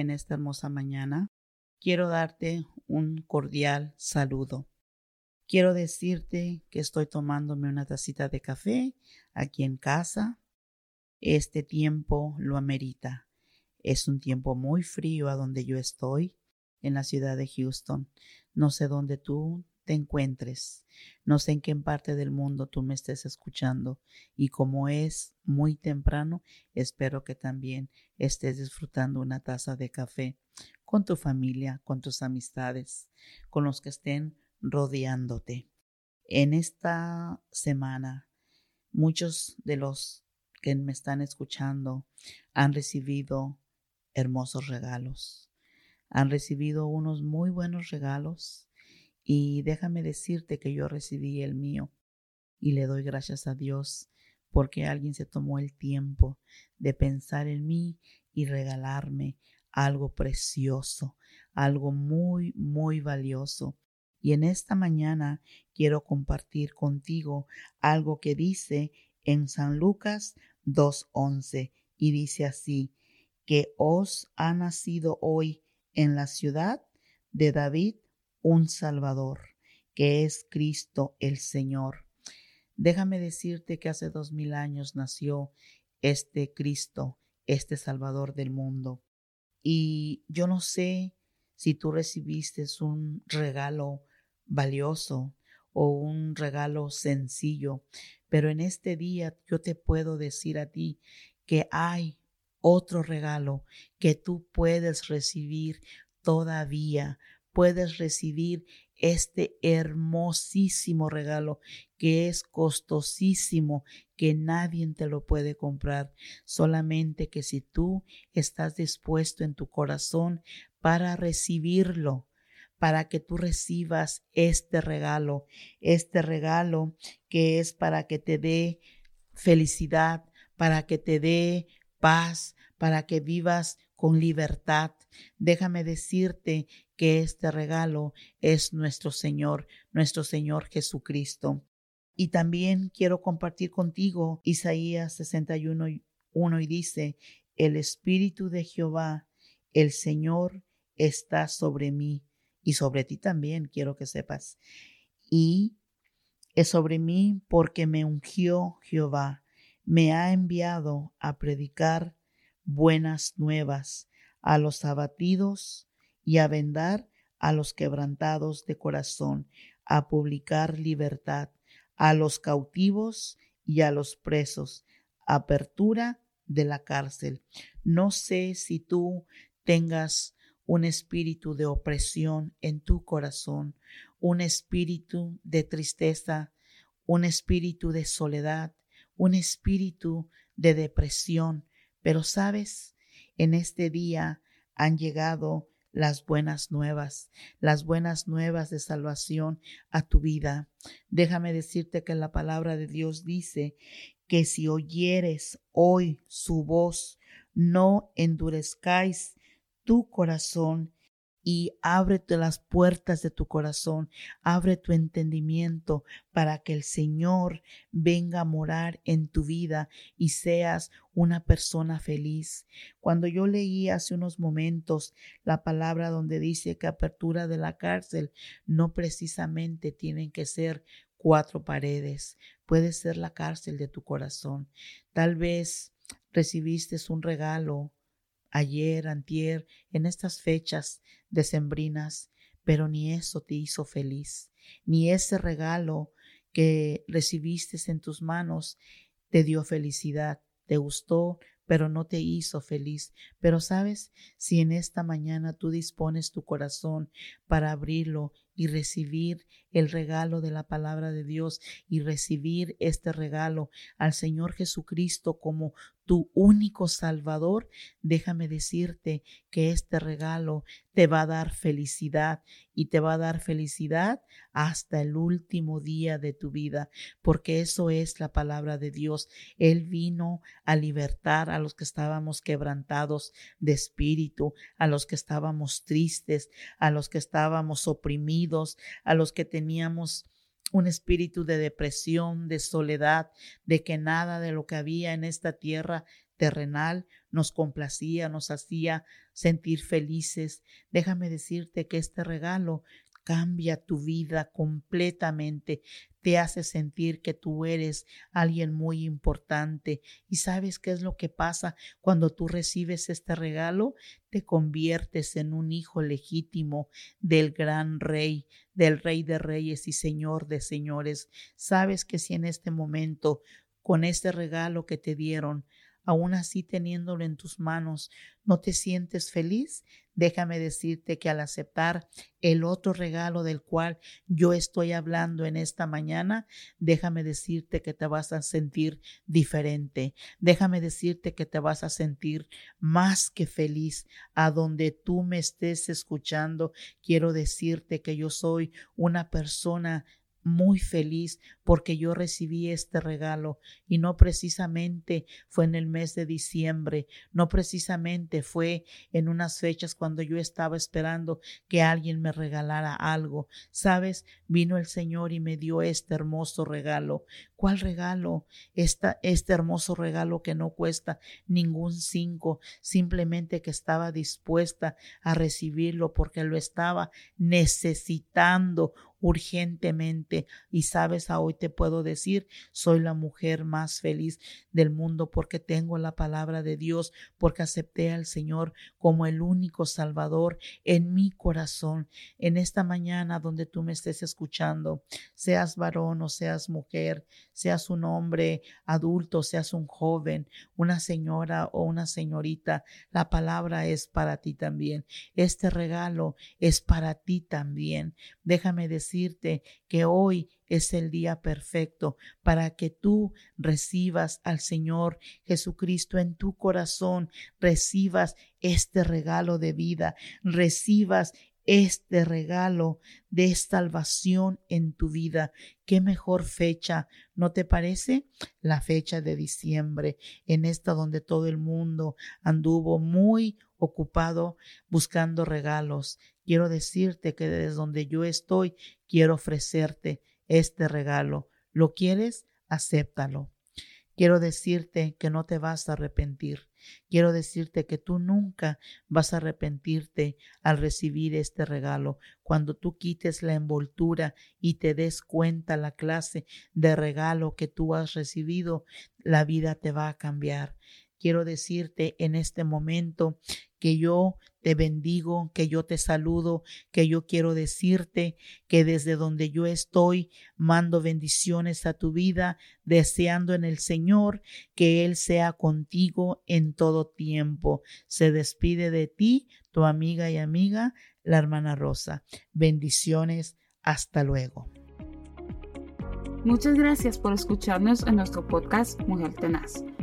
en esta hermosa mañana, quiero darte un cordial saludo. Quiero decirte que estoy tomándome una tacita de café aquí en casa. Este tiempo lo amerita. Es un tiempo muy frío a donde yo estoy, en la ciudad de Houston. No sé dónde tú te encuentres. No sé en qué parte del mundo tú me estés escuchando. Y como es muy temprano, espero que también estés disfrutando una taza de café con tu familia, con tus amistades, con los que estén rodeándote. En esta semana, muchos de los que me están escuchando han recibido hermosos regalos. Han recibido unos muy buenos regalos y déjame decirte que yo recibí el mío y le doy gracias a Dios porque alguien se tomó el tiempo de pensar en mí y regalarme algo precioso, algo muy, muy valioso. Y en esta mañana quiero compartir contigo algo que dice en San Lucas 2.11 y dice así, que os ha nacido hoy en la ciudad de David un Salvador, que es Cristo el Señor. Déjame decirte que hace dos mil años nació este Cristo, este Salvador del mundo. Y yo no sé si tú recibiste un regalo valioso o un regalo sencillo, pero en este día yo te puedo decir a ti que hay otro regalo que tú puedes recibir todavía puedes recibir este hermosísimo regalo que es costosísimo, que nadie te lo puede comprar, solamente que si tú estás dispuesto en tu corazón para recibirlo, para que tú recibas este regalo, este regalo que es para que te dé felicidad, para que te dé paz, para que vivas con libertad. Déjame decirte que este regalo es nuestro Señor, nuestro Señor Jesucristo. Y también quiero compartir contigo Isaías 61, 1 y dice, el Espíritu de Jehová, el Señor, está sobre mí y sobre ti también, quiero que sepas. Y es sobre mí porque me ungió Jehová, me ha enviado a predicar buenas nuevas a los abatidos y a vendar a los quebrantados de corazón, a publicar libertad a los cautivos y a los presos, apertura de la cárcel. No sé si tú tengas un espíritu de opresión en tu corazón, un espíritu de tristeza, un espíritu de soledad, un espíritu de depresión, pero sabes, en este día han llegado las buenas nuevas, las buenas nuevas de salvación a tu vida. Déjame decirte que la palabra de Dios dice que si oyeres hoy su voz, no endurezcáis tu corazón y ábrete las puertas de tu corazón, abre tu entendimiento para que el Señor venga a morar en tu vida y seas una persona feliz. Cuando yo leí hace unos momentos la palabra donde dice que apertura de la cárcel no precisamente tienen que ser cuatro paredes, puede ser la cárcel de tu corazón. Tal vez recibiste un regalo ayer, antier, en estas fechas decembrinas, pero ni eso te hizo feliz, ni ese regalo que recibiste en tus manos te dio felicidad, te gustó, pero no te hizo feliz. Pero sabes, si en esta mañana tú dispones tu corazón para abrirlo y recibir el regalo de la palabra de Dios y recibir este regalo al Señor Jesucristo como tu único Salvador, déjame decirte que este regalo te va a dar felicidad y te va a dar felicidad hasta el último día de tu vida, porque eso es la palabra de Dios. Él vino a libertar a los que estábamos quebrantados de espíritu, a los que estábamos tristes, a los que estábamos oprimidos, a los que teníamos un espíritu de depresión, de soledad, de que nada de lo que había en esta tierra terrenal nos complacía, nos hacía sentir felices. Déjame decirte que este regalo cambia tu vida completamente, te hace sentir que tú eres alguien muy importante. ¿Y sabes qué es lo que pasa cuando tú recibes este regalo? Te conviertes en un hijo legítimo del gran rey, del rey de reyes y señor de señores. Sabes que si en este momento, con este regalo que te dieron, aún así teniéndolo en tus manos, ¿no te sientes feliz? Déjame decirte que al aceptar el otro regalo del cual yo estoy hablando en esta mañana, déjame decirte que te vas a sentir diferente. Déjame decirte que te vas a sentir más que feliz. A donde tú me estés escuchando, quiero decirte que yo soy una persona muy feliz porque yo recibí este regalo y no precisamente fue en el mes de diciembre, no precisamente fue en unas fechas cuando yo estaba esperando que alguien me regalara algo. Sabes, vino el Señor y me dio este hermoso regalo. ¿Cuál regalo? Esta, este hermoso regalo que no cuesta ningún cinco, simplemente que estaba dispuesta a recibirlo porque lo estaba necesitando urgentemente. Y sabes, a hoy te puedo decir, soy la mujer más feliz del mundo porque tengo la palabra de Dios, porque acepté al Señor como el único Salvador en mi corazón. En esta mañana donde tú me estés escuchando, seas varón o seas mujer, seas un hombre adulto, seas un joven, una señora o una señorita, la palabra es para ti también. Este regalo es para ti también. Déjame decir decirte que hoy es el día perfecto para que tú recibas al Señor Jesucristo en tu corazón, recibas este regalo de vida, recibas este regalo de salvación en tu vida. ¿Qué mejor fecha, no te parece? La fecha de diciembre, en esta donde todo el mundo anduvo muy ocupado buscando regalos. Quiero decirte que desde donde yo estoy, quiero ofrecerte este regalo. ¿Lo quieres? Acéptalo. Quiero decirte que no te vas a arrepentir. Quiero decirte que tú nunca vas a arrepentirte al recibir este regalo. Cuando tú quites la envoltura y te des cuenta la clase de regalo que tú has recibido, la vida te va a cambiar quiero decirte en este momento que yo te bendigo, que yo te saludo, que yo quiero decirte que desde donde yo estoy mando bendiciones a tu vida, deseando en el Señor que Él sea contigo en todo tiempo. Se despide de ti, tu amiga y amiga, la hermana Rosa. Bendiciones, hasta luego. Muchas gracias por escucharnos en nuestro podcast Mujer Tenaz.